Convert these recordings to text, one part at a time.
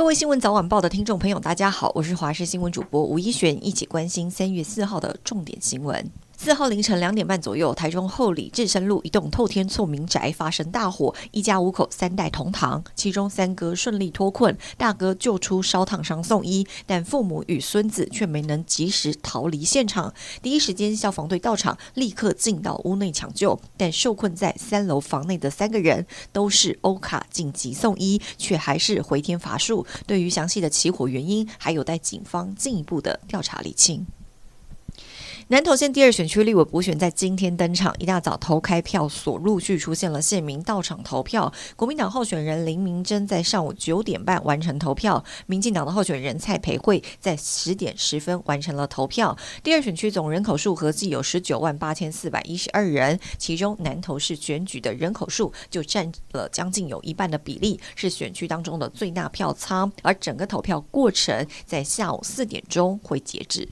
各位新闻早晚报的听众朋友，大家好，我是华视新闻主播吴一璇，一起关心三月四号的重点新闻。四号凌晨两点半左右，台中后里至深路一栋透天厝民宅发生大火，一家五口三代同堂，其中三哥顺利脱困，大哥救出烧烫伤送医，但父母与孙子却没能及时逃离现场。第一时间消防队到场，立刻进到屋内抢救，但受困在三楼房内的三个人都是欧卡紧急送医，却还是回天乏术。对于详细的起火原因，还有待警方进一步的调查厘清。南投县第二选区立委补选在今天登场，一大早投开票所陆续出现了县民到场投票。国民党候选人林明珍在上午九点半完成投票，民进党的候选人蔡培慧在十点十分完成了投票。第二选区总人口数合计有十九万八千四百一十二人，其中南投市选举的人口数就占了将近有一半的比例，是选区当中的最大票仓。而整个投票过程在下午四点钟会截止。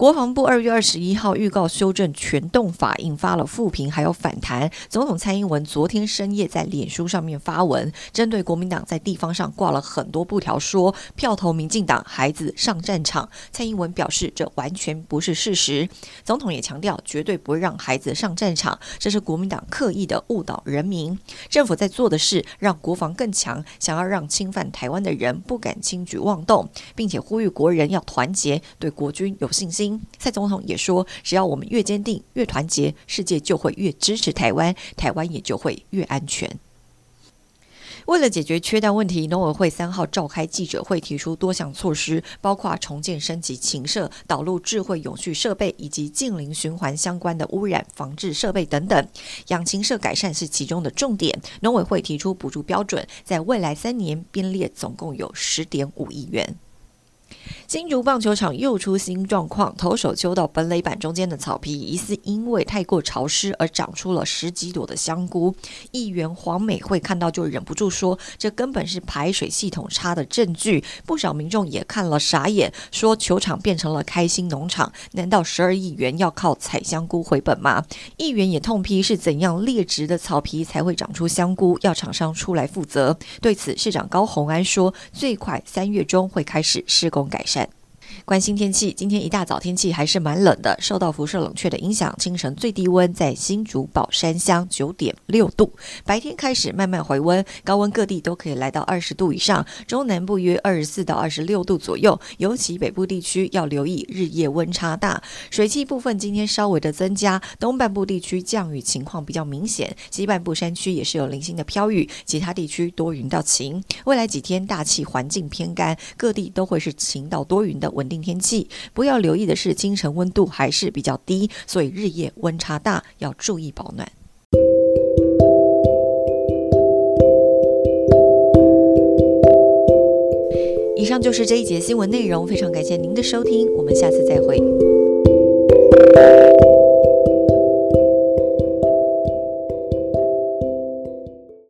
国防部二月二十一号预告修正全动法，引发了负评还有反弹。总统蔡英文昨天深夜在脸书上面发文，针对国民党在地方上挂了很多布条，说票投民进党，孩子上战场。蔡英文表示，这完全不是事实。总统也强调，绝对不会让孩子上战场，这是国民党刻意的误导人民。政府在做的是让国防更强，想要让侵犯台湾的人不敢轻举妄动，并且呼吁国人要团结，对国军有信心。蔡总统也说，只要我们越坚定、越团结，世界就会越支持台湾，台湾也就会越安全。为了解决缺蛋问题，农委会三号召开记者会，提出多项措施，包括重建升级禽舍、导入智慧永续设备以及近零循环相关的污染防治设备等等。养禽舍改善是其中的重点，农委会提出补助标准，在未来三年编列总共有十点五亿元。新竹棒球场又出新状况，投手丘到本垒板中间的草皮疑似因为太过潮湿而长出了十几朵的香菇。议员黄美惠看到就忍不住说：“这根本是排水系统差的证据。”不少民众也看了傻眼，说：“球场变成了开心农场，难道十二亿元要靠采香菇回本吗？”议员也痛批是怎样劣质的草皮才会长出香菇，要厂商出来负责。对此，市长高虹安说：“最快三月中会开始施工改善。”关心天气，今天一大早天气还是蛮冷的，受到辐射冷却的影响，清晨最低温在新竹宝山乡九点六度，白天开始慢慢回温，高温各地都可以来到二十度以上，中南部约二十四到二十六度左右，尤其北部地区要留意日夜温差大。水汽部分今天稍微的增加，东半部地区降雨情况比较明显，西半部山区也是有零星的飘雨，其他地区多云到晴。未来几天大气环境偏干，各地都会是晴到多云的稳定天气，不要留意的是清晨温度还是比较低，所以日夜温差大，要注意保暖。以上就是这一节新闻内容，非常感谢您的收听，我们下次再会。